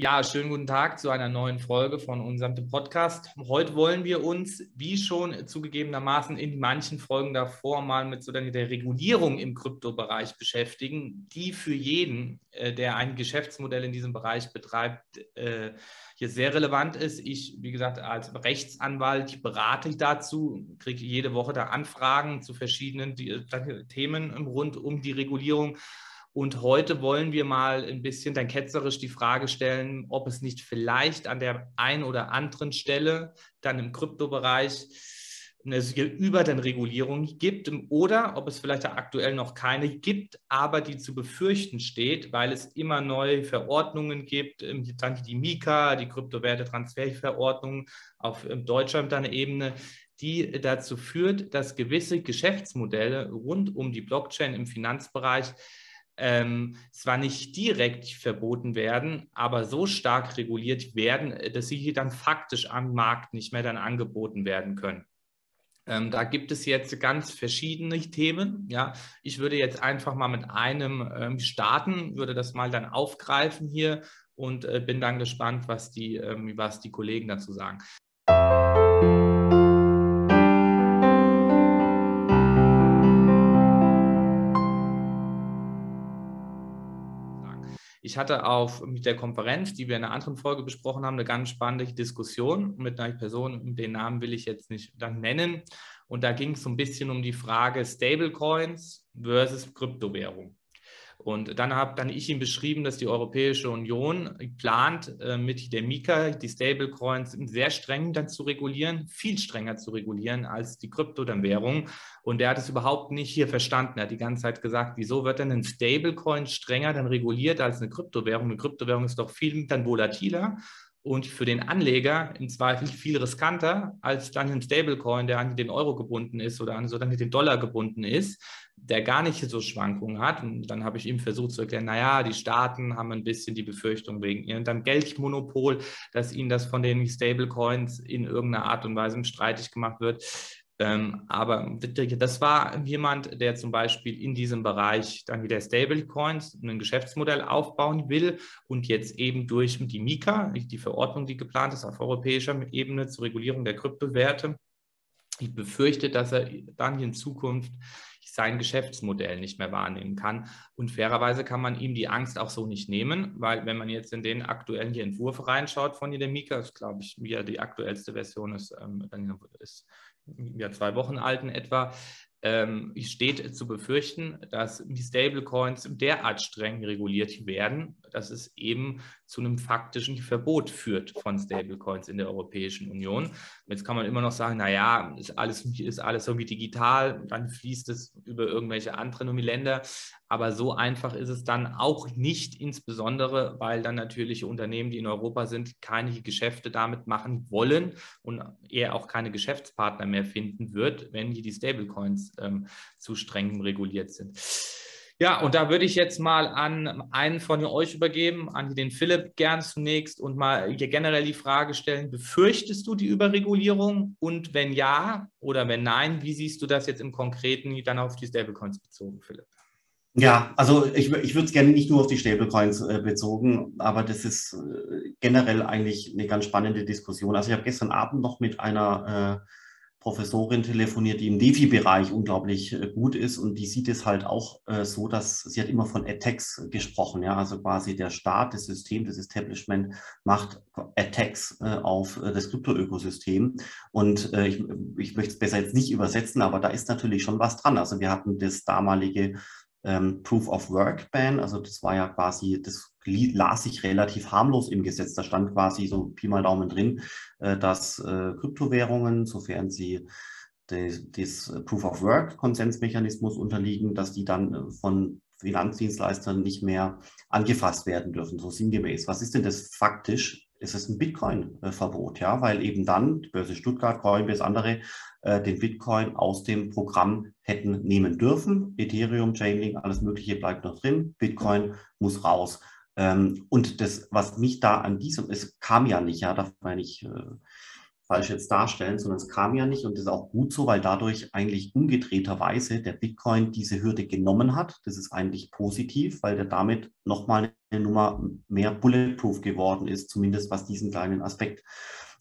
Ja, schönen guten Tag zu einer neuen Folge von unserem Podcast. Heute wollen wir uns, wie schon zugegebenermaßen in manchen Folgen davor, mal mit so der Regulierung im Kryptobereich beschäftigen, die für jeden, äh, der ein Geschäftsmodell in diesem Bereich betreibt, äh, hier sehr relevant ist. Ich, wie gesagt, als Rechtsanwalt berate ich dazu, kriege jede Woche da Anfragen zu verschiedenen Themen rund um die Regulierung. Und heute wollen wir mal ein bisschen dann ketzerisch die Frage stellen, ob es nicht vielleicht an der einen oder anderen Stelle dann im Kryptobereich eine über den Regulierung gibt oder ob es vielleicht aktuell noch keine gibt, aber die zu befürchten steht, weil es immer neue Verordnungen gibt, ähm, dann die Mika, die Kryptowertetransferverordnung auf ähm, Deutschland Ebene, die dazu führt, dass gewisse Geschäftsmodelle rund um die Blockchain im Finanzbereich ähm, zwar nicht direkt verboten werden, aber so stark reguliert werden, äh, dass sie dann faktisch am Markt nicht mehr dann angeboten werden können. Ähm, da gibt es jetzt ganz verschiedene Themen. Ja, ich würde jetzt einfach mal mit einem ähm, starten, würde das mal dann aufgreifen hier und äh, bin dann gespannt, was die, ähm, was die Kollegen dazu sagen. Ich hatte auf mit der Konferenz, die wir in einer anderen Folge besprochen haben, eine ganz spannende Diskussion mit einer Person, den Namen will ich jetzt nicht dann nennen. Und da ging es so ein bisschen um die Frage Stablecoins versus Kryptowährung. Und dann habe dann ich ihm beschrieben, dass die Europäische Union plant, äh, mit der Mika die Stablecoins sehr streng dann zu regulieren, viel strenger zu regulieren als die Kryptowährung. Und er hat es überhaupt nicht hier verstanden. Er hat die ganze Zeit gesagt, wieso wird denn ein Stablecoin strenger dann reguliert als eine Kryptowährung? Eine Kryptowährung ist doch viel dann volatiler und für den Anleger im Zweifel viel riskanter als dann ein Stablecoin, der an den Euro gebunden ist oder an so dann den Dollar gebunden ist, der gar nicht so Schwankungen hat. Und dann habe ich ihm versucht zu erklären, naja, die Staaten haben ein bisschen die Befürchtung wegen ihrem Geldmonopol, dass ihnen das von den Stablecoins in irgendeiner Art und Weise streitig gemacht wird. Ähm, aber das war jemand, der zum Beispiel in diesem Bereich dann wieder Stablecoins, ein Geschäftsmodell aufbauen will und jetzt eben durch die Mika, die Verordnung, die geplant ist auf europäischer Ebene zur Regulierung der Kryptowerte, ich befürchte, dass er dann in Zukunft sein Geschäftsmodell nicht mehr wahrnehmen kann. Und fairerweise kann man ihm die Angst auch so nicht nehmen, weil wenn man jetzt in den aktuellen Entwurf reinschaut von der Mika, das glaube ich, wie ja die aktuellste Version ist, ähm, ist ja zwei Wochen alt in etwa, ähm, steht zu befürchten, dass die Stablecoins derart streng reguliert werden, dass es eben zu einem faktischen Verbot führt von Stablecoins in der Europäischen Union. Jetzt kann man immer noch sagen, naja, ist alles, ist alles irgendwie digital, dann fließt es über irgendwelche anderen Länder. Aber so einfach ist es dann auch nicht, insbesondere weil dann natürlich Unternehmen, die in Europa sind, keine Geschäfte damit machen wollen und eher auch keine Geschäftspartner mehr finden wird, wenn hier die Stablecoins ähm, zu streng reguliert sind. Ja, und da würde ich jetzt mal an einen von euch übergeben, an den Philipp gern zunächst und mal generell die Frage stellen, befürchtest du die Überregulierung? Und wenn ja oder wenn nein, wie siehst du das jetzt im Konkreten dann auf die Stablecoins bezogen, Philipp? Ja, also ich, ich würde es gerne nicht nur auf die Stablecoins äh, bezogen, aber das ist äh, generell eigentlich eine ganz spannende Diskussion. Also ich habe gestern Abend noch mit einer äh, Professorin telefoniert, die im DeFi-Bereich unglaublich äh, gut ist und die sieht es halt auch äh, so, dass sie hat immer von Attacks gesprochen, ja, also quasi der Staat, das System, das Establishment macht Attacks äh, auf äh, das Krypto-Ökosystem und äh, ich, ich möchte es besser jetzt nicht übersetzen, aber da ist natürlich schon was dran. Also wir hatten das damalige ähm, Proof of Work Ban, also das war ja quasi, das las sich relativ harmlos im Gesetz. Da stand quasi so Pi mal Daumen drin, äh, dass äh, Kryptowährungen, sofern sie des, Proof of Work Konsensmechanismus unterliegen, dass die dann äh, von Finanzdienstleistern nicht mehr angefasst werden dürfen, so sinngemäß. Was ist denn das faktisch? Es ist ein Bitcoin-Verbot, ja, weil eben dann die Börse Stuttgart, Coinbase, andere äh, den Bitcoin aus dem Programm hätten nehmen dürfen. Ethereum, Chainlink, alles Mögliche bleibt noch drin. Bitcoin muss raus. Ähm, und das, was mich da an diesem, es kam ja nicht, ja, darf man nicht äh, falsch jetzt darstellen, sondern es kam ja nicht und das ist auch gut so, weil dadurch eigentlich umgedrehterweise der Bitcoin diese Hürde genommen hat. Das ist eigentlich positiv, weil der damit nochmal eine Nummer mehr bulletproof geworden ist, zumindest was diesen kleinen Aspekt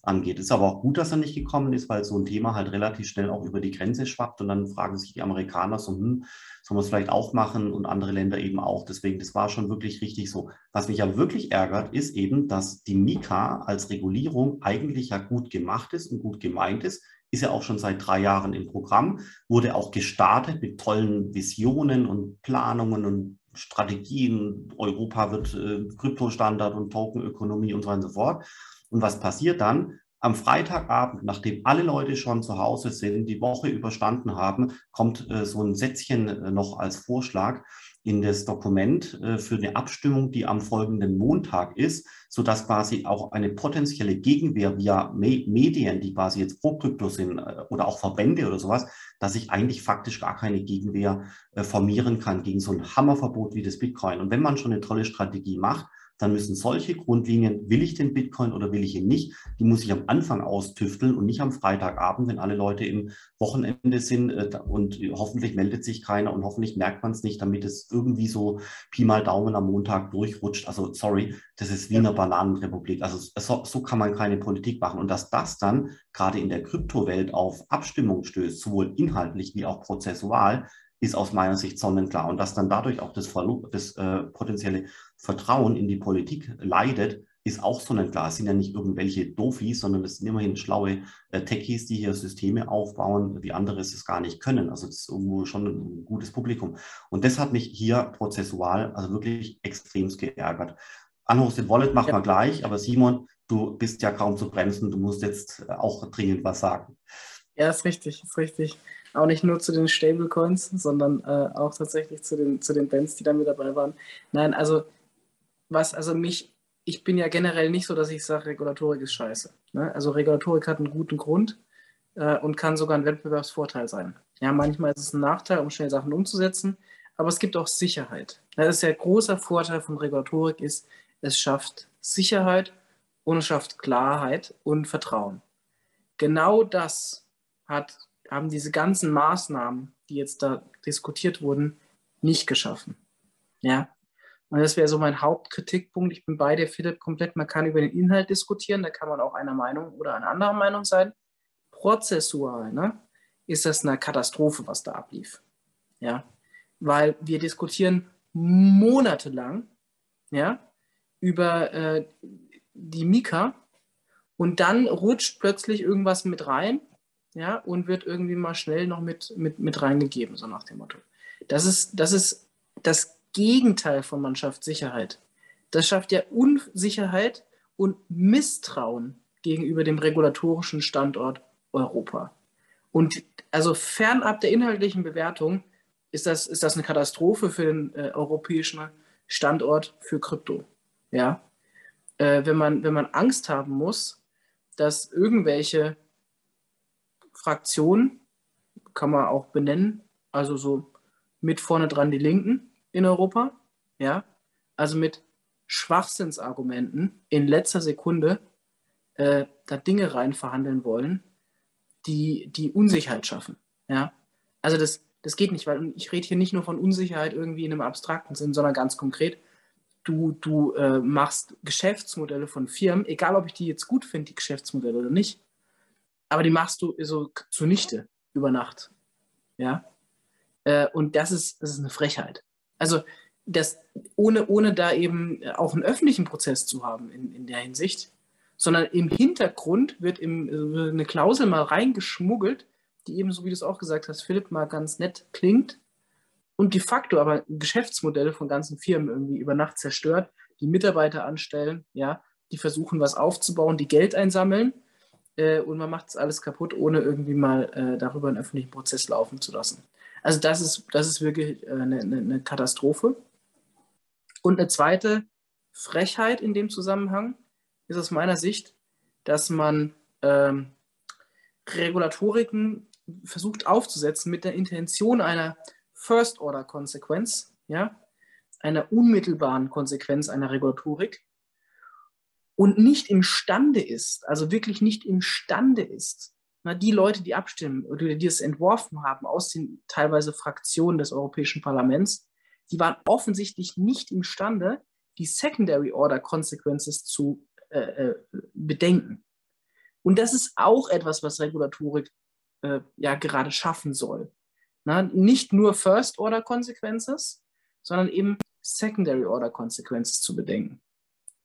angeht. Ist aber auch gut, dass er nicht gekommen ist, weil so ein Thema halt relativ schnell auch über die Grenze schwappt und dann fragen sich die Amerikaner so, hm, sollen wir es vielleicht auch machen und andere Länder eben auch. Deswegen, das war schon wirklich richtig so. Was mich ja wirklich ärgert, ist eben, dass die Mika als Regulierung eigentlich ja gut gemacht ist und gut gemeint ist. Ist ja auch schon seit drei Jahren im Programm, wurde auch gestartet mit tollen Visionen und Planungen und Strategien. Europa wird äh, Kryptostandard und Tokenökonomie und so weiter und so fort. Und was passiert dann? Am Freitagabend, nachdem alle Leute schon zu Hause sind, die Woche überstanden haben, kommt äh, so ein Sätzchen äh, noch als Vorschlag in das Dokument äh, für eine Abstimmung, die am folgenden Montag ist, sodass quasi auch eine potenzielle Gegenwehr via Me Medien, die quasi jetzt pro Krypto sind äh, oder auch Verbände oder sowas, dass ich eigentlich faktisch gar keine Gegenwehr äh, formieren kann gegen so ein Hammerverbot wie das Bitcoin. Und wenn man schon eine tolle Strategie macht, dann müssen solche Grundlinien, will ich den Bitcoin oder will ich ihn nicht, die muss ich am Anfang austüfteln und nicht am Freitagabend, wenn alle Leute im Wochenende sind äh, und hoffentlich meldet sich keiner und hoffentlich merkt man es nicht, damit es irgendwie so Pi mal Daumen am Montag durchrutscht. Also sorry, das ist wie eine Bananenrepublik. Also so, so kann man keine Politik machen. Und dass das dann gerade in der Kryptowelt auf Abstimmung stößt, sowohl inhaltlich wie auch prozessual, ist aus meiner Sicht sonnenklar. Und dass dann dadurch auch das, das äh, potenzielle Vertrauen in die Politik leidet, ist auch sonnenklar. Es sind ja nicht irgendwelche Dofis, sondern es sind immerhin schlaue äh, Techies, die hier Systeme aufbauen, wie andere es gar nicht können. Also das ist irgendwo schon ein gutes Publikum. Und das hat mich hier prozessual also wirklich extremst geärgert. Unhosted Wallet machen ja. wir gleich, aber Simon, du bist ja kaum zu bremsen, du musst jetzt äh, auch dringend was sagen. Ja, ist richtig, ist richtig. Auch nicht nur zu den Stablecoins, sondern äh, auch tatsächlich zu den, zu den Bands, die da mit dabei waren. Nein, also was, also mich, ich bin ja generell nicht so, dass ich sage, Regulatorik ist scheiße. Ne? Also Regulatorik hat einen guten Grund äh, und kann sogar ein Wettbewerbsvorteil sein. Ja, manchmal ist es ein Nachteil, um schnell Sachen umzusetzen, aber es gibt auch Sicherheit. Das ist ja ein großer Vorteil von Regulatorik ist, es schafft Sicherheit und es schafft Klarheit und Vertrauen. Genau das hat, haben diese ganzen Maßnahmen, die jetzt da diskutiert wurden, nicht geschaffen. Ja, und das wäre so mein Hauptkritikpunkt. Ich bin bei dir, Philipp, komplett. Man kann über den Inhalt diskutieren, da kann man auch einer Meinung oder einer anderen Meinung sein. Prozessual ne, ist das eine Katastrophe, was da ablief. Ja, weil wir diskutieren monatelang ja, über äh, die Mika und dann rutscht plötzlich irgendwas mit rein ja, und wird irgendwie mal schnell noch mit, mit, mit reingegeben, so nach dem Motto. Das ist, das ist das Gegenteil von man schafft Sicherheit. Das schafft ja Unsicherheit und Misstrauen gegenüber dem regulatorischen Standort Europa. Und also fernab der inhaltlichen Bewertung ist das, ist das eine Katastrophe für den äh, europäischen Standort für Krypto. Ja? Äh, wenn, man, wenn man Angst haben muss, dass irgendwelche Fraktionen, kann man auch benennen, also so mit vorne dran die Linken, in Europa, ja, also mit Schwachsinnsargumenten in letzter Sekunde äh, da Dinge rein verhandeln wollen, die, die Unsicherheit schaffen. Ja? Also das, das geht nicht, weil ich rede hier nicht nur von Unsicherheit irgendwie in einem abstrakten Sinn, sondern ganz konkret. Du, du äh, machst Geschäftsmodelle von Firmen, egal ob ich die jetzt gut finde, die Geschäftsmodelle oder nicht, aber die machst du so zunichte über Nacht. Ja? Äh, und das ist, das ist eine Frechheit. Also das, ohne, ohne da eben auch einen öffentlichen Prozess zu haben in, in der Hinsicht, sondern im Hintergrund wird im, eine Klausel mal reingeschmuggelt, die eben, so wie du es auch gesagt hast, Philipp, mal ganz nett klingt und de facto aber Geschäftsmodelle von ganzen Firmen irgendwie über Nacht zerstört, die Mitarbeiter anstellen, ja, die versuchen, was aufzubauen, die Geld einsammeln äh, und man macht es alles kaputt, ohne irgendwie mal äh, darüber einen öffentlichen Prozess laufen zu lassen. Also das ist, das ist wirklich äh, eine, eine Katastrophe. Und eine zweite Frechheit in dem Zusammenhang ist aus meiner Sicht, dass man ähm, Regulatoriken versucht aufzusetzen mit der Intention einer First-Order-Konsequenz, ja, einer unmittelbaren Konsequenz einer Regulatorik. und nicht imstande ist, also wirklich nicht imstande ist, na, die Leute, die abstimmen oder die es entworfen haben aus den teilweise Fraktionen des Europäischen Parlaments, die waren offensichtlich nicht imstande, die Secondary Order Consequences zu äh, äh, bedenken. Und das ist auch etwas, was Regulatorik äh, ja gerade schaffen soll. Na, nicht nur First Order Consequences, sondern eben Secondary Order Consequences zu bedenken.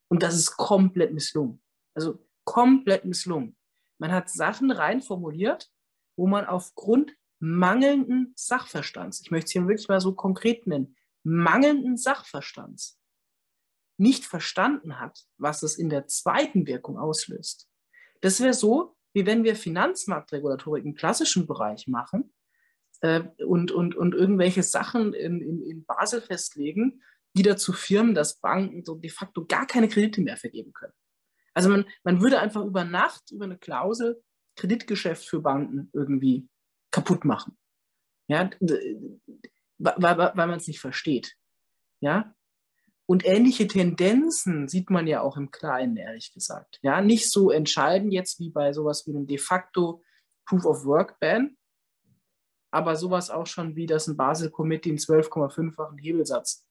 Und das ist komplett misslungen. Also komplett misslungen. Man hat Sachen rein formuliert, wo man aufgrund mangelnden Sachverstands, ich möchte es hier wirklich mal so konkret nennen, mangelnden Sachverstands nicht verstanden hat, was es in der zweiten Wirkung auslöst. Das wäre so, wie wenn wir Finanzmarktregulatorik im klassischen Bereich machen äh, und, und, und irgendwelche Sachen in, in, in Basel festlegen, die dazu führen, dass Banken so de facto gar keine Kredite mehr vergeben können. Also man, man würde einfach über Nacht, über eine Klausel, Kreditgeschäft für Banken irgendwie kaputt machen. Ja, weil, weil man es nicht versteht. Ja, und ähnliche Tendenzen sieht man ja auch im Kleinen, ehrlich gesagt. Ja, nicht so entscheidend jetzt wie bei sowas wie einem de facto Proof of Work Ban, aber sowas auch schon wie das ein Basel Committee einen 12,5-fachen Hebelsatz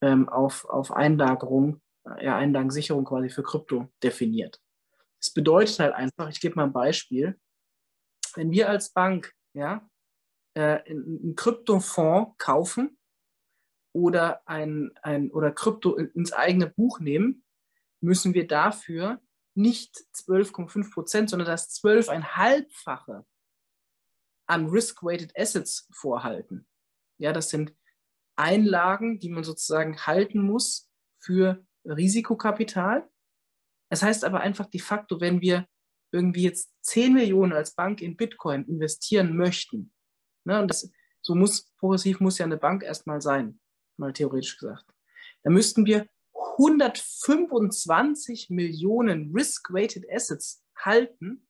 ähm, auf, auf Einlagerung, ja, Einlagensicherung quasi für Krypto definiert. Das bedeutet halt einfach, ich gebe mal ein Beispiel, wenn wir als Bank ja, äh, einen Kryptofonds kaufen, oder ein, ein oder Krypto ins eigene Buch nehmen, müssen wir dafür nicht 12,5 Prozent, sondern das 12,5-fache an Risk-Weighted Assets vorhalten. Ja, das sind Einlagen, die man sozusagen halten muss für Risikokapital. Das heißt aber einfach de facto, wenn wir irgendwie jetzt 10 Millionen als Bank in Bitcoin investieren möchten, ne, und das, so muss, progressiv muss ja eine Bank erstmal sein, mal theoretisch gesagt. Da müssten wir 125 Millionen Risk-Weighted Assets halten,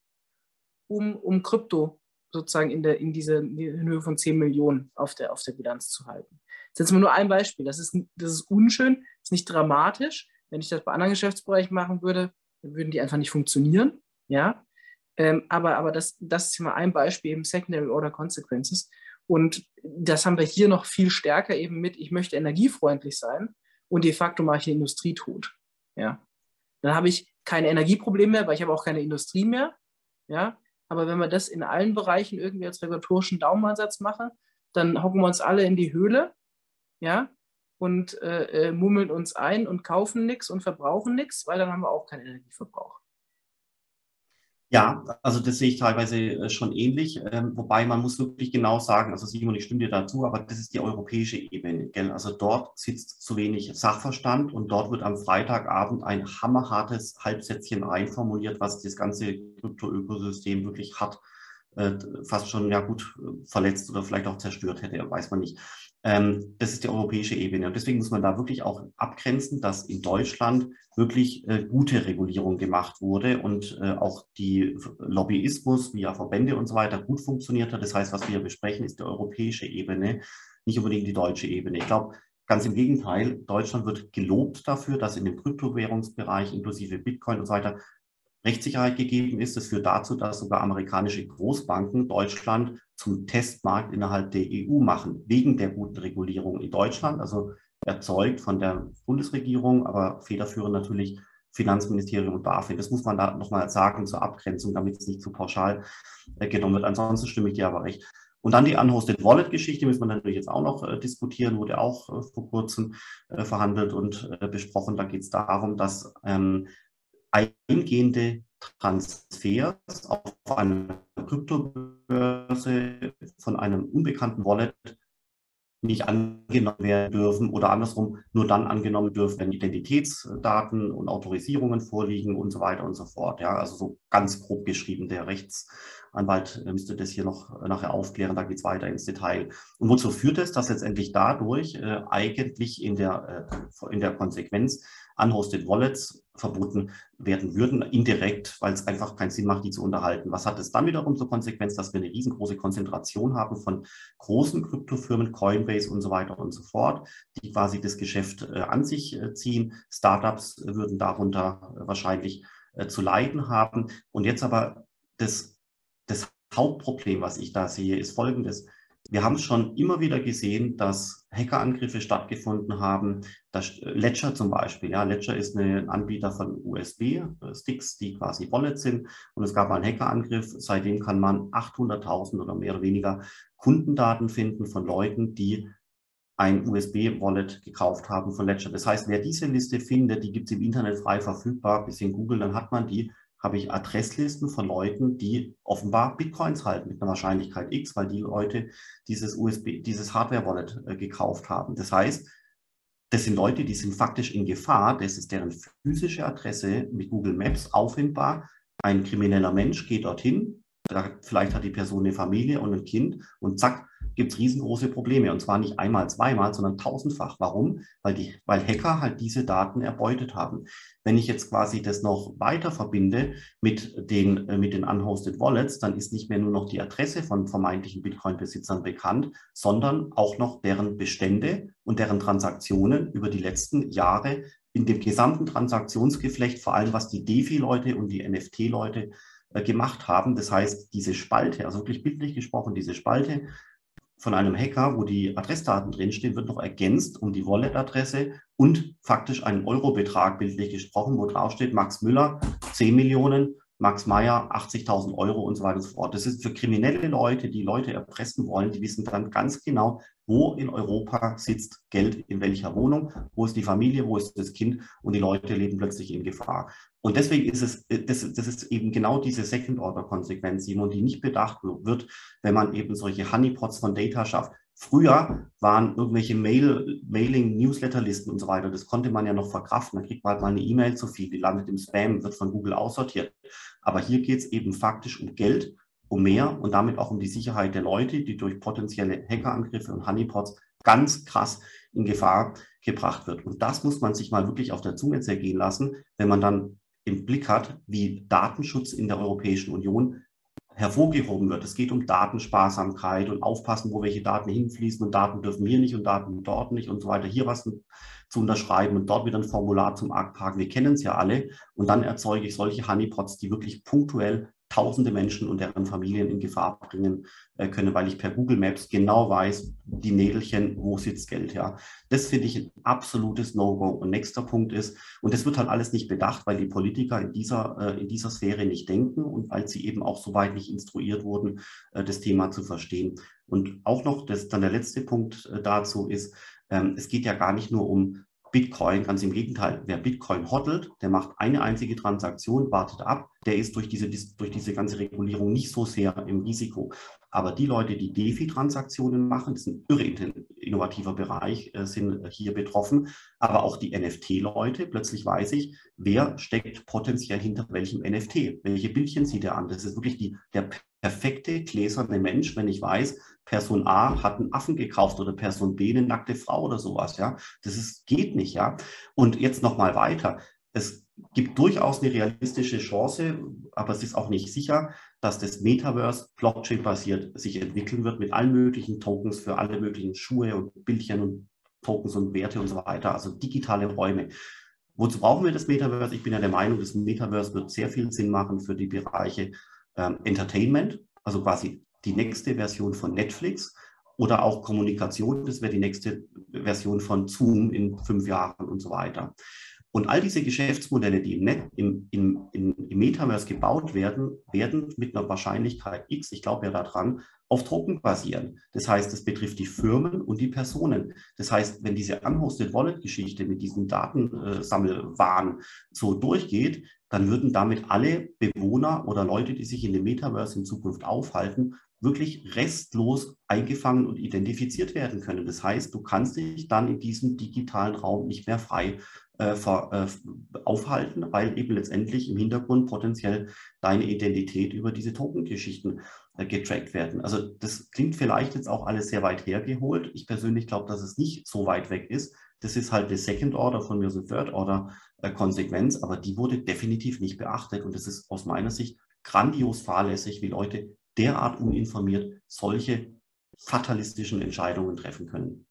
um, um Krypto sozusagen in, der, in, diese, in Höhe von 10 Millionen auf der, auf der Bilanz zu halten. Das ist jetzt nur ein Beispiel. Das ist, das ist unschön, ist nicht dramatisch. Wenn ich das bei anderen Geschäftsbereichen machen würde, dann würden die einfach nicht funktionieren. Ja? Ähm, aber aber das, das ist mal ein Beispiel, eben Secondary Order Consequences. Und das haben wir hier noch viel stärker eben mit, ich möchte energiefreundlich sein und de facto mache ich die Industrie tot. Ja. Dann habe ich keine Energieprobleme mehr, weil ich habe auch keine Industrie mehr. Ja. Aber wenn wir das in allen Bereichen irgendwie als regulatorischen Daumenansatz machen, dann hocken wir uns alle in die Höhle, ja, und äh, äh mummeln uns ein und kaufen nichts und verbrauchen nichts, weil dann haben wir auch keinen Energieverbrauch. Ja, also das sehe ich teilweise äh, schon ähnlich, ähm, wobei man muss wirklich genau sagen, also Simon, ich stimme dir dazu, aber das ist die europäische Ebene. Gell? Also dort sitzt zu wenig Sachverstand und dort wird am Freitagabend ein hammerhartes Halbsätzchen einformuliert, was das ganze Krypto-Ökosystem wirklich hat, äh, fast schon ja gut äh, verletzt oder vielleicht auch zerstört hätte, weiß man nicht. Ähm, das ist die europäische Ebene. Und deswegen muss man da wirklich auch abgrenzen, dass in Deutschland wirklich äh, gute Regulierung gemacht wurde und äh, auch die Lobbyismus via Verbände und so weiter gut funktioniert hat. Das heißt, was wir besprechen, ist die europäische Ebene, nicht unbedingt die deutsche Ebene. Ich glaube, ganz im Gegenteil, Deutschland wird gelobt dafür, dass in dem Kryptowährungsbereich inklusive Bitcoin und so weiter Rechtssicherheit gegeben ist. Das führt dazu, dass sogar amerikanische Großbanken Deutschland zum Testmarkt innerhalb der EU machen, wegen der guten Regulierung in Deutschland, also erzeugt von der Bundesregierung, aber federführend natürlich Finanzministerium und BaFin. Das muss man da nochmal sagen zur Abgrenzung, damit es nicht zu pauschal äh, genommen wird. Ansonsten stimme ich dir aber recht. Und dann die Unhosted Wallet-Geschichte müssen wir natürlich jetzt auch noch äh, diskutieren, wurde auch äh, vor kurzem äh, verhandelt und äh, besprochen. Da geht es darum, dass ähm, eingehende Transfers auf einer Kryptobörse von einem unbekannten Wallet nicht angenommen werden dürfen oder andersrum nur dann angenommen dürfen, wenn Identitätsdaten und Autorisierungen vorliegen und so weiter und so fort. Ja, also so ganz grob geschrieben der Rechts, Anwalt äh, müsste das hier noch äh, nachher aufklären, da geht es weiter ins Detail. Und wozu führt es, dass letztendlich dadurch äh, eigentlich in der, äh, in der Konsequenz unhosted Wallets verboten werden würden, indirekt, weil es einfach keinen Sinn macht, die zu unterhalten. Was hat es dann wiederum zur Konsequenz, dass wir eine riesengroße Konzentration haben von großen Kryptofirmen, Coinbase und so weiter und so fort, die quasi das Geschäft äh, an sich äh, ziehen. Startups würden darunter äh, wahrscheinlich zu leiden haben. Und jetzt aber das, das Hauptproblem, was ich da sehe, ist folgendes. Wir haben schon immer wieder gesehen, dass Hackerangriffe stattgefunden haben. Das Ledger zum Beispiel. Ja, Ledger ist ein Anbieter von USB-Sticks, die quasi Wallets sind. Und es gab einen Hackerangriff. Seitdem kann man 800.000 oder mehr oder weniger Kundendaten finden von Leuten, die ein USB-Wallet gekauft haben von Ledger. Das heißt, wer diese Liste findet, die gibt es im Internet frei verfügbar, bis in Google, dann hat man die habe ich Adresslisten von Leuten, die offenbar Bitcoins halten mit einer Wahrscheinlichkeit X, weil die Leute dieses USB, dieses Hardware-Wallet äh, gekauft haben. Das heißt, das sind Leute, die sind faktisch in Gefahr. Das ist deren physische Adresse mit Google Maps auffindbar. Ein krimineller Mensch geht dorthin, vielleicht hat die Person eine Familie und ein Kind und zack, gibt es riesengroße Probleme. Und zwar nicht einmal, zweimal, sondern tausendfach. Warum? Weil, die, weil Hacker halt diese Daten erbeutet haben. Wenn ich jetzt quasi das noch weiter verbinde mit den, äh, mit den unhosted Wallets, dann ist nicht mehr nur noch die Adresse von vermeintlichen Bitcoin-Besitzern bekannt, sondern auch noch deren Bestände und deren Transaktionen über die letzten Jahre in dem gesamten Transaktionsgeflecht, vor allem was die DeFi-Leute und die NFT-Leute äh, gemacht haben. Das heißt, diese Spalte, also wirklich bildlich gesprochen, diese Spalte von einem Hacker, wo die Adressdaten drinstehen, wird noch ergänzt um die Wallet-Adresse und faktisch einen Eurobetrag bildlich gesprochen, wo draufsteht Max Müller 10 Millionen, Max Meyer 80.000 Euro und so weiter und so fort. Das ist für kriminelle Leute, die Leute erpressen wollen, die wissen dann ganz genau, wo in Europa sitzt Geld in welcher Wohnung, wo ist die Familie, wo ist das Kind und die Leute leben plötzlich in Gefahr. Und deswegen ist es, das, das ist eben genau diese Second-Order-Konsequenz, die nicht bedacht wird, wenn man eben solche Honeypots von Data schafft. Früher waren irgendwelche Mail, Mailing, Newsletterlisten und so weiter. Das konnte man ja noch verkraften. Da kriegt man halt mal eine E-Mail zu viel, die landet im Spam, wird von Google aussortiert. Aber hier geht es eben faktisch um Geld um mehr und damit auch um die Sicherheit der Leute, die durch potenzielle Hackerangriffe und Honeypots ganz krass in Gefahr gebracht wird. Und das muss man sich mal wirklich auf der Zunge zergehen lassen, wenn man dann im Blick hat, wie Datenschutz in der Europäischen Union hervorgehoben wird. Es geht um Datensparsamkeit und aufpassen, wo welche Daten hinfließen und Daten dürfen hier nicht und Daten dort nicht und so weiter. Hier was zu unterschreiben und dort wieder ein Formular zum Abhaken. Wir kennen es ja alle. Und dann erzeuge ich solche Honeypots, die wirklich punktuell tausende Menschen und deren Familien in Gefahr bringen äh, können, weil ich per Google Maps genau weiß, die Nädelchen, wo sitzt Geld, ja. Das finde ich ein absolutes No-Go. Und nächster Punkt ist, und das wird halt alles nicht bedacht, weil die Politiker in dieser, äh, in dieser Sphäre nicht denken und weil sie eben auch so weit nicht instruiert wurden, äh, das Thema zu verstehen. Und auch noch, das, dann der letzte Punkt dazu ist, ähm, es geht ja gar nicht nur um Bitcoin, ganz im Gegenteil, wer Bitcoin hodelt, der macht eine einzige Transaktion, wartet ab, der ist durch diese, durch diese ganze Regulierung nicht so sehr im Risiko. Aber die Leute, die DeFi-Transaktionen machen, das ist ein irre innovativer Bereich, äh, sind hier betroffen. Aber auch die NFT-Leute, plötzlich weiß ich, wer steckt potenziell hinter welchem NFT, welche Bildchen sieht er an. Das ist wirklich die, der perfekte gläserne Mensch, wenn ich weiß, Person A hat einen Affen gekauft oder Person B eine nackte Frau oder sowas, ja. Das ist, geht nicht, ja. Und jetzt nochmal weiter. Es gibt durchaus eine realistische Chance, aber es ist auch nicht sicher, dass das Metaverse Blockchain-basiert sich entwickeln wird mit allen möglichen Tokens für alle möglichen Schuhe und Bildchen und Tokens und Werte und so weiter, also digitale Räume. Wozu brauchen wir das Metaverse? Ich bin ja der Meinung, das Metaverse wird sehr viel Sinn machen für die Bereiche ähm, Entertainment, also quasi die nächste Version von Netflix oder auch Kommunikation, das wäre die nächste Version von Zoom in fünf Jahren und so weiter. Und all diese Geschäftsmodelle, die im, Net, im, im, im Metaverse gebaut werden, werden mit einer Wahrscheinlichkeit X, ich glaube ja daran, auf Token basieren. Das heißt, es betrifft die Firmen und die Personen. Das heißt, wenn diese Unhosted Wallet-Geschichte mit diesem Datensammelwahn so durchgeht, dann würden damit alle Bewohner oder Leute, die sich in dem Metaverse in Zukunft aufhalten, wirklich restlos eingefangen und identifiziert werden können. Das heißt, du kannst dich dann in diesem digitalen Raum nicht mehr frei äh, äh, aufhalten, weil eben letztendlich im Hintergrund potenziell deine Identität über diese Token-Geschichten getrackt werden. Also das klingt vielleicht jetzt auch alles sehr weit hergeholt. Ich persönlich glaube, dass es nicht so weit weg ist. Das ist halt die Second Order von mir, so Third Order äh, Konsequenz, aber die wurde definitiv nicht beachtet und das ist aus meiner Sicht grandios fahrlässig, wie Leute derart uninformiert solche fatalistischen Entscheidungen treffen können.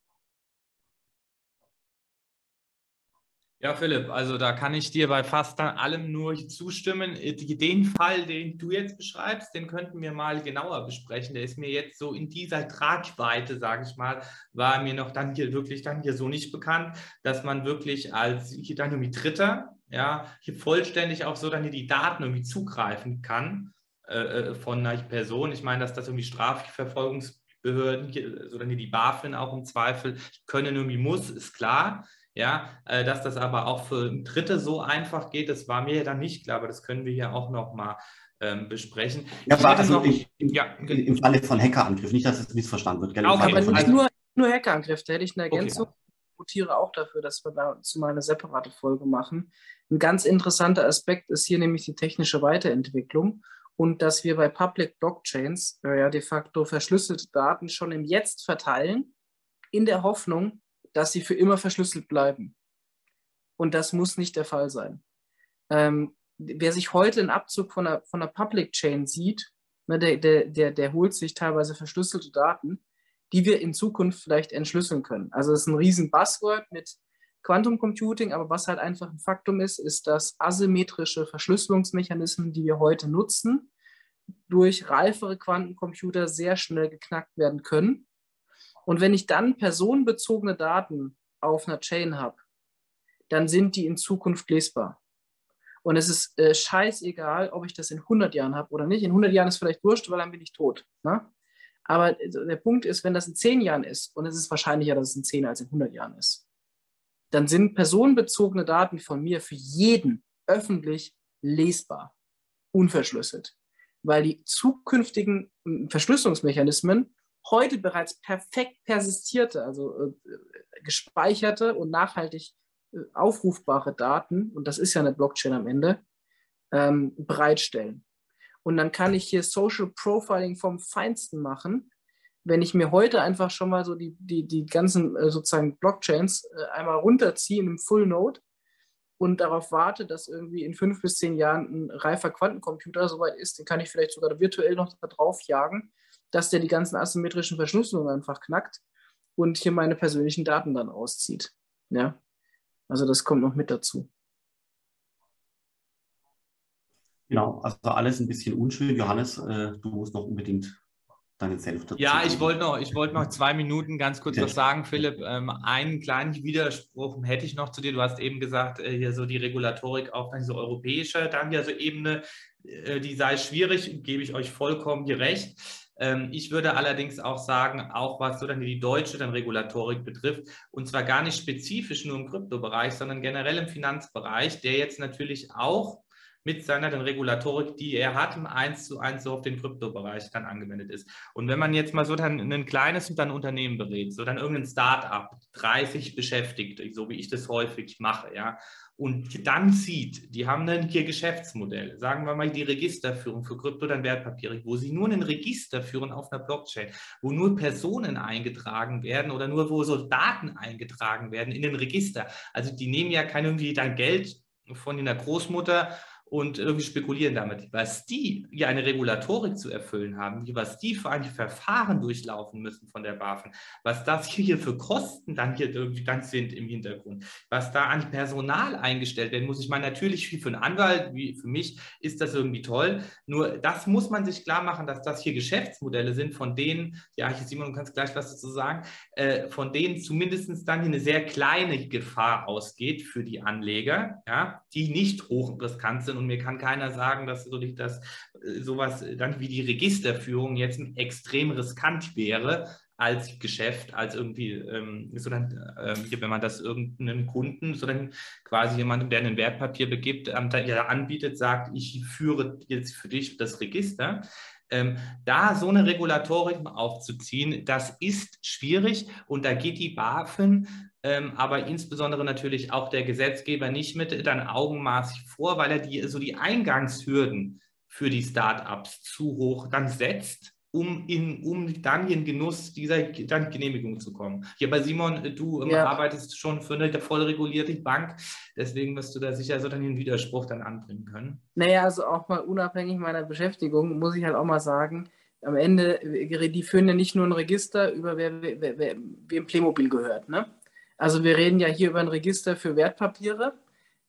Ja, Philipp, also da kann ich dir bei fast allem nur zustimmen. Den Fall, den du jetzt beschreibst, den könnten wir mal genauer besprechen. Der ist mir jetzt so in dieser Tragweite, sage ich mal, war mir noch dann hier wirklich dann hier so nicht bekannt, dass man wirklich als hier dann irgendwie Dritter, ja, hier vollständig auch so dann hier die Daten irgendwie zugreifen kann äh, äh von einer Person. Ich meine, dass das irgendwie Strafverfolgungsbehörden, so dann hier die BaFin auch im Zweifel können irgendwie muss, ist klar. Ja, äh, dass das aber auch für Dritte so einfach geht, das war mir dann nicht klar, aber das können wir hier auch nochmal ähm, besprechen. Ja, war also noch, ich, im, ja, im Falle von Hackerangriff, nicht, dass es missverstanden wird. Gell? Auch, aber nicht nur, nur Hackerangriff, da hätte ich eine Ergänzung. Okay. Ich votiere auch dafür, dass wir dazu mal eine separate Folge machen. Ein ganz interessanter Aspekt ist hier nämlich die technische Weiterentwicklung und dass wir bei Public Blockchains äh, ja de facto verschlüsselte Daten schon im Jetzt verteilen, in der Hoffnung, dass sie für immer verschlüsselt bleiben. Und das muss nicht der Fall sein. Ähm, wer sich heute einen Abzug von einer, von einer Public Chain sieht, ne, der, der, der, der holt sich teilweise verschlüsselte Daten, die wir in Zukunft vielleicht entschlüsseln können. Also das ist ein riesen Buzzword mit Quantum Computing, aber was halt einfach ein Faktum ist, ist, dass asymmetrische Verschlüsselungsmechanismen, die wir heute nutzen, durch reifere Quantencomputer sehr schnell geknackt werden können und wenn ich dann personenbezogene Daten auf einer Chain habe, dann sind die in Zukunft lesbar. Und es ist äh, scheißegal, ob ich das in 100 Jahren habe oder nicht. In 100 Jahren ist vielleicht wurscht, weil dann bin ich tot. Ne? Aber äh, der Punkt ist, wenn das in 10 Jahren ist, und es ist wahrscheinlicher, dass es in 10 als in 100 Jahren ist, dann sind personenbezogene Daten von mir für jeden öffentlich lesbar, unverschlüsselt. Weil die zukünftigen Verschlüsselungsmechanismen heute bereits perfekt persistierte, also äh, gespeicherte und nachhaltig äh, aufrufbare Daten, und das ist ja eine Blockchain am Ende, ähm, bereitstellen. Und dann kann ich hier Social Profiling vom Feinsten machen, wenn ich mir heute einfach schon mal so die, die, die ganzen äh, sozusagen Blockchains äh, einmal runterziehe in einem Full Node und darauf warte, dass irgendwie in fünf bis zehn Jahren ein reifer Quantencomputer soweit ist, den kann ich vielleicht sogar virtuell noch da drauf jagen dass der die ganzen asymmetrischen Verschlüsselungen einfach knackt und hier meine persönlichen Daten dann auszieht. Ja, also das kommt noch mit dazu. Genau, also alles ein bisschen unschön. Johannes, äh, du musst noch unbedingt deinen Senf dazu. Ja, ich wollte noch, ich noch zwei Minuten ganz kurz was sagen, Philipp. Ähm, einen kleinen Widerspruch hätte ich noch zu dir. Du hast eben gesagt, äh, hier so die Regulatorik auf diese europäische, dann ja so Ebene, äh, die sei schwierig, gebe ich euch vollkommen hier recht. Ähm, ich würde allerdings auch sagen, auch was so dann die deutsche dann Regulatorik betrifft, und zwar gar nicht spezifisch nur im Kryptobereich, sondern generell im Finanzbereich, der jetzt natürlich auch mit seiner dann Regulatorik, die er hat, 1 zu 1 so auf den Kryptobereich dann angewendet ist. Und wenn man jetzt mal so dann ein kleines dann Unternehmen berät, so dann irgendein Start-up, 30 Beschäftigte, so wie ich das häufig mache, ja, und dann sieht, die haben dann hier Geschäftsmodell, sagen wir mal die Registerführung für Krypto, dann Wertpapiere, wo sie nur ein Register führen auf einer Blockchain, wo nur Personen eingetragen werden oder nur wo so Daten eingetragen werden in den Register. Also die nehmen ja kein irgendwie dann Geld von der Großmutter und irgendwie spekulieren damit. Was die ja eine Regulatorik zu erfüllen haben, was die für ein Verfahren durchlaufen müssen von der BaFin, was das hier für Kosten dann hier irgendwie dann sind im Hintergrund, was da an Personal eingestellt werden muss. Ich meine, natürlich für einen Anwalt, wie für mich ist das irgendwie toll. Nur das muss man sich klar machen, dass das hier Geschäftsmodelle sind, von denen, ja, ich Simon, du kannst gleich was dazu sagen, äh, von denen zumindest dann hier eine sehr kleine Gefahr ausgeht für die Anleger, ja, die nicht hochriskant sind und mir kann keiner sagen, dass so das äh, sowas dann wie die Registerführung jetzt extrem riskant wäre. als Geschäft, als irgendwie, ähm, sondern äh, wenn man das irgendeinem Kunden, sondern quasi jemandem, der ein Wertpapier begibt, ähm, der anbietet, sagt, ich führe jetzt für dich das Register. Ähm, da so eine Regulatorik aufzuziehen, das ist schwierig und da geht die BaFin, ähm, aber insbesondere natürlich auch der Gesetzgeber nicht mit dann augenmaßig vor, weil er die, so die Eingangshürden für die Startups zu hoch dann setzt um, in, um dann in Genuss dieser dann Genehmigung zu kommen. Hier bei Simon, du ähm, ja. arbeitest schon für eine voll regulierte Bank, deswegen wirst du da sicher so dann den Widerspruch dann anbringen können. Naja, also auch mal unabhängig meiner Beschäftigung, muss ich halt auch mal sagen, am Ende, die führen ja nicht nur ein Register über wer, wer, wer, wem Playmobil gehört. Ne? Also wir reden ja hier über ein Register für Wertpapiere.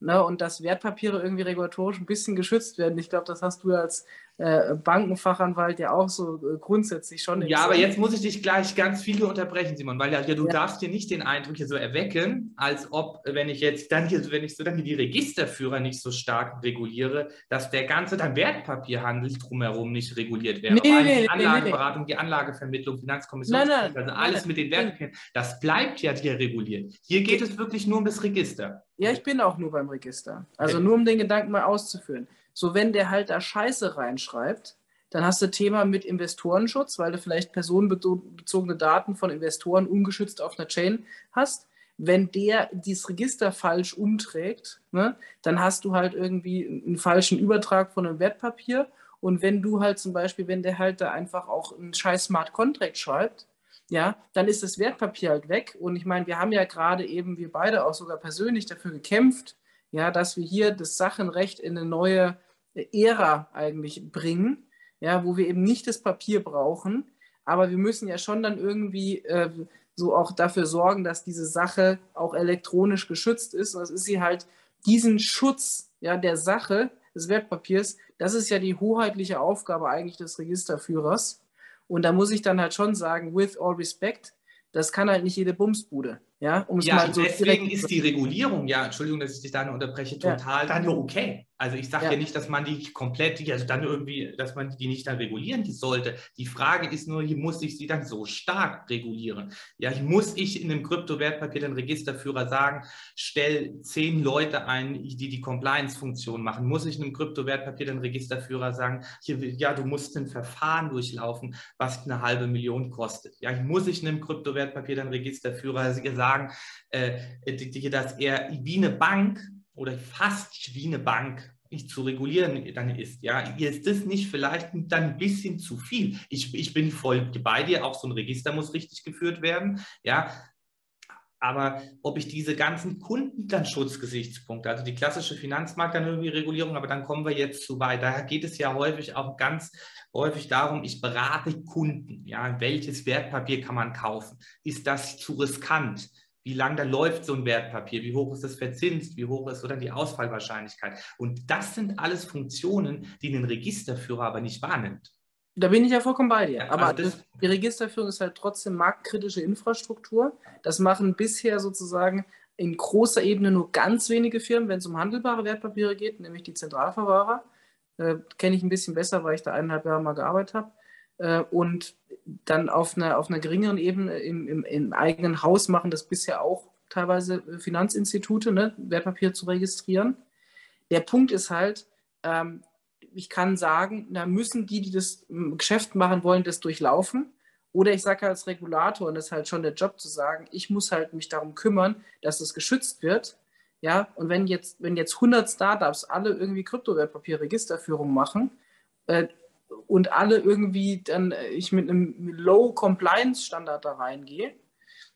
Ne, und dass Wertpapiere irgendwie regulatorisch ein bisschen geschützt werden. Ich glaube, das hast du als äh, Bankenfachanwalt ja auch so äh, grundsätzlich schon. Ja, aber jetzt muss ich dich gleich ganz viel unterbrechen, Simon, weil ja, ja du ja. darfst dir nicht den Eindruck hier so erwecken, als ob, wenn ich jetzt dann hier, wenn ich so dann hier die Registerführer nicht so stark reguliere, dass der ganze dann Wertpapierhandel drumherum nicht reguliert wäre. Nee, nee, die Anlageberatung, nee, die Anlagevermittlung, Finanzkommission, also alles mit den Wertpapieren, das bleibt ja hier reguliert. Hier geht es wirklich nur um das Register. Ja, ich bin auch nur beim Register. Also nur um den Gedanken mal auszuführen. So, wenn der halt da Scheiße reinschreibt, dann hast du Thema mit Investorenschutz, weil du vielleicht personenbezogene Daten von Investoren ungeschützt auf einer Chain hast. Wenn der dieses Register falsch umträgt, ne, dann hast du halt irgendwie einen falschen Übertrag von einem Wertpapier. Und wenn du halt zum Beispiel, wenn der halt da einfach auch einen scheiß Smart Contract schreibt, ja, dann ist das Wertpapier halt weg. Und ich meine, wir haben ja gerade eben, wir beide auch sogar persönlich dafür gekämpft, ja, dass wir hier das Sachenrecht in eine neue Ära eigentlich bringen, ja, wo wir eben nicht das Papier brauchen, aber wir müssen ja schon dann irgendwie äh, so auch dafür sorgen, dass diese Sache auch elektronisch geschützt ist. Und das ist sie halt diesen Schutz ja, der Sache des Wertpapiers, das ist ja die hoheitliche Aufgabe eigentlich des Registerführers. Und da muss ich dann halt schon sagen, with all respect, das kann halt nicht jede Bumsbude. Ja, um ja so deswegen ist die Regulierung, ja, Entschuldigung, dass ich dich da unterbreche, total ja. dann okay. Also ich sage ja. ja. nicht, dass man die komplett, also dann irgendwie, dass man die nicht dann regulieren sollte. Die Frage ist nur, hier muss ich sie dann so stark regulieren. Ja, hier muss ich in einem Kryptowertpapier den Registerführer sagen, stell zehn Leute ein, die die Compliance-Funktion machen. Muss ich in einem Kryptowertpapier den Registerführer sagen, hier, ja, du musst ein Verfahren durchlaufen, was eine halbe Million kostet. Ja, muss ich in einem Kryptowertpapier den Registerführer sagen, äh, dass er wie eine Bank oder fast wie eine Bank nicht zu regulieren dann ist. Ja, ist das nicht vielleicht dann ein bisschen zu viel? Ich, ich bin voll bei dir, auch so ein Register muss richtig geführt werden. Ja, aber ob ich diese ganzen Kundenschutzgesichtspunkte, also die klassische Finanzmarkt dann irgendwie Regulierung, aber dann kommen wir jetzt zu weit. Daher geht es ja häufig auch ganz häufig darum, ich berate Kunden. Ja, welches Wertpapier kann man kaufen? Ist das zu riskant? Wie lange da läuft so ein Wertpapier, wie hoch ist das verzinst, wie hoch ist oder die Ausfallwahrscheinlichkeit. Und das sind alles Funktionen, die ein Registerführer aber nicht wahrnimmt. Da bin ich ja vollkommen bei dir. Aber also das, die Registerführung ist halt trotzdem marktkritische Infrastruktur. Das machen bisher sozusagen in großer Ebene nur ganz wenige Firmen, wenn es um handelbare Wertpapiere geht, nämlich die Zentralverwahrer. Äh, Kenne ich ein bisschen besser, weil ich da eineinhalb Jahre mal gearbeitet habe. Äh, und dann auf einer, auf einer geringeren Ebene im, im, im, eigenen Haus machen das bisher auch teilweise Finanzinstitute, ne, Wertpapier zu registrieren. Der Punkt ist halt, ähm, ich kann sagen, da müssen die, die das Geschäft machen wollen, das durchlaufen. Oder ich sage als Regulator, und das ist halt schon der Job zu sagen, ich muss halt mich darum kümmern, dass es geschützt wird. Ja, und wenn jetzt, wenn jetzt 100 Startups alle irgendwie Kryptowertpapier-Registerführung machen, äh, und alle irgendwie dann äh, ich mit einem Low Compliance Standard da reingehe,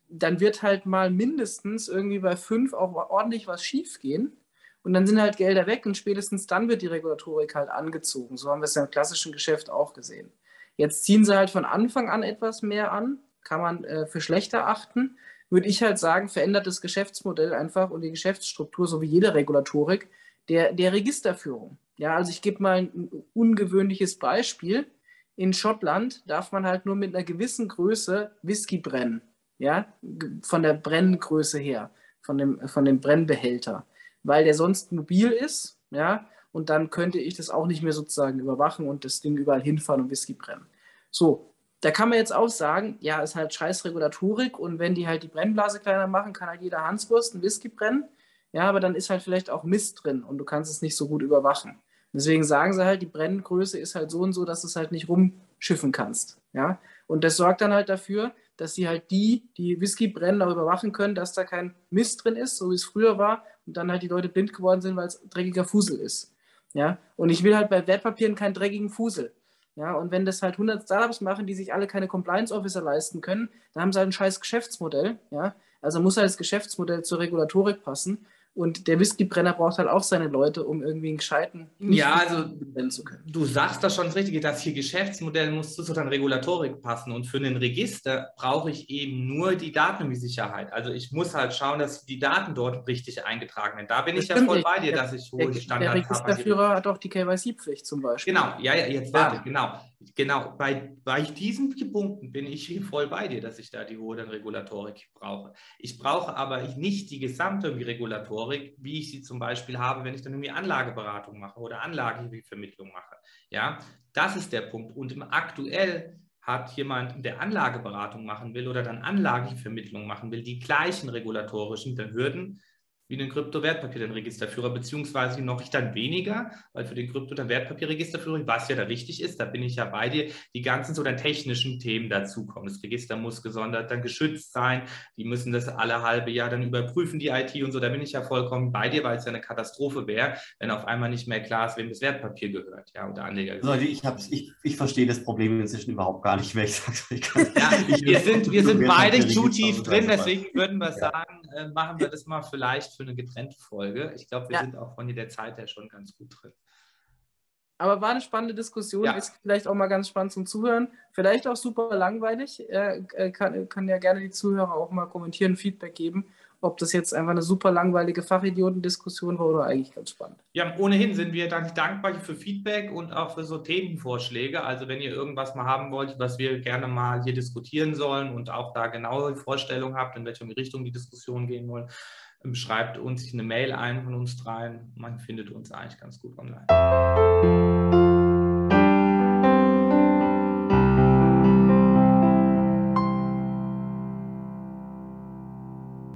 dann wird halt mal mindestens irgendwie bei fünf auch ordentlich was schief gehen. Und dann sind halt Gelder weg und spätestens dann wird die Regulatorik halt angezogen. So haben wir es ja im klassischen Geschäft auch gesehen. Jetzt ziehen sie halt von Anfang an etwas mehr an, kann man äh, für schlechter achten. Würde ich halt sagen, verändert das Geschäftsmodell einfach und die Geschäftsstruktur, so wie jede Regulatorik, der, der Registerführung. Ja, also ich gebe mal ein ungewöhnliches Beispiel. In Schottland darf man halt nur mit einer gewissen Größe Whisky brennen. Ja, von der Brenngröße her, von dem, von dem Brennbehälter. Weil der sonst mobil ist, ja, und dann könnte ich das auch nicht mehr sozusagen überwachen und das Ding überall hinfahren und Whisky brennen. So, da kann man jetzt auch sagen, ja, ist halt scheiß Regulatorik und wenn die halt die Brennblase kleiner machen, kann halt jeder Hanswurst einen Whisky brennen. Ja, aber dann ist halt vielleicht auch Mist drin und du kannst es nicht so gut überwachen. Deswegen sagen sie halt, die Brenngröße ist halt so und so, dass du es halt nicht rumschiffen kannst. Ja, und das sorgt dann halt dafür, dass sie halt die, die Whisky brennen, auch überwachen können, dass da kein Mist drin ist, so wie es früher war, und dann halt die Leute blind geworden sind, weil es dreckiger Fusel ist. Ja, und ich will halt bei Wertpapieren keinen dreckigen Fusel. Ja, und wenn das halt 100 Startups machen, die sich alle keine Compliance Officer leisten können, dann haben sie halt ein scheiß Geschäftsmodell. Ja, also muss halt das Geschäftsmodell zur Regulatorik passen. Und der Whiskybrenner braucht halt auch seine Leute, um irgendwie einen gescheiten. Ja, also du sagst das schon das Richtige, dass hier Geschäftsmodell muss zu so einer Regulatorik passen. Und für einen Register brauche ich eben nur die Datensicherheit. Also ich muss halt schauen, dass die Daten dort richtig eingetragen werden. Da bin das ich ja voll nicht. bei dir, dass ich hohe Standards habe. Der Registerführer hat auch die KYC-Pflicht zum Beispiel. Genau, ja, ja, jetzt warte, genau. Genau, bei, bei diesen Punkten bin ich voll bei dir, dass ich da die hohe Regulatorik brauche. Ich brauche aber nicht die gesamte Regulatorik, wie ich sie zum Beispiel habe, wenn ich dann irgendwie Anlageberatung mache oder Anlagevermittlung mache. Ja, das ist der Punkt. Und im aktuell hat jemand, der Anlageberatung machen will oder dann Anlagevermittlung machen will, die gleichen regulatorischen Hürden wie den Kryptowertpapier, den Registerführer, beziehungsweise noch ich dann weniger, weil für den Krypto- der Wertpapierregisterführer, was ja da richtig ist, da bin ich ja bei dir, die ganzen so dann technischen Themen dazukommen. Das Register muss gesondert dann geschützt sein, die müssen das alle halbe Jahr dann überprüfen, die IT und so, da bin ich ja vollkommen bei dir, weil es ja eine Katastrophe wäre, wenn auf einmal nicht mehr klar ist, wem das Wertpapier gehört, ja, oder Anleger. Also ich, ich, ich verstehe das Problem inzwischen überhaupt gar nicht mehr. Ich sag's ja, wir sind, wir sind beide zu tief drin, deswegen würden wir ja. sagen, äh, machen wir das mal vielleicht für eine getrennte Folge. Ich glaube, wir ja. sind auch von der Zeit her schon ganz gut drin. Aber war eine spannende Diskussion, ja. ist vielleicht auch mal ganz spannend zum Zuhören. Vielleicht auch super langweilig. Äh, kann, kann ja gerne die Zuhörer auch mal kommentieren, Feedback geben, ob das jetzt einfach eine super langweilige Fachidiotendiskussion war oder eigentlich ganz spannend. Ja, ohnehin sind wir dankbar für Feedback und auch für so Themenvorschläge. Also wenn ihr irgendwas mal haben wollt, was wir gerne mal hier diskutieren sollen und auch da genaue Vorstellungen habt, in welche Richtung die Diskussion gehen wollen, schreibt uns eine Mail ein von uns dreien. Man findet uns eigentlich ganz gut online.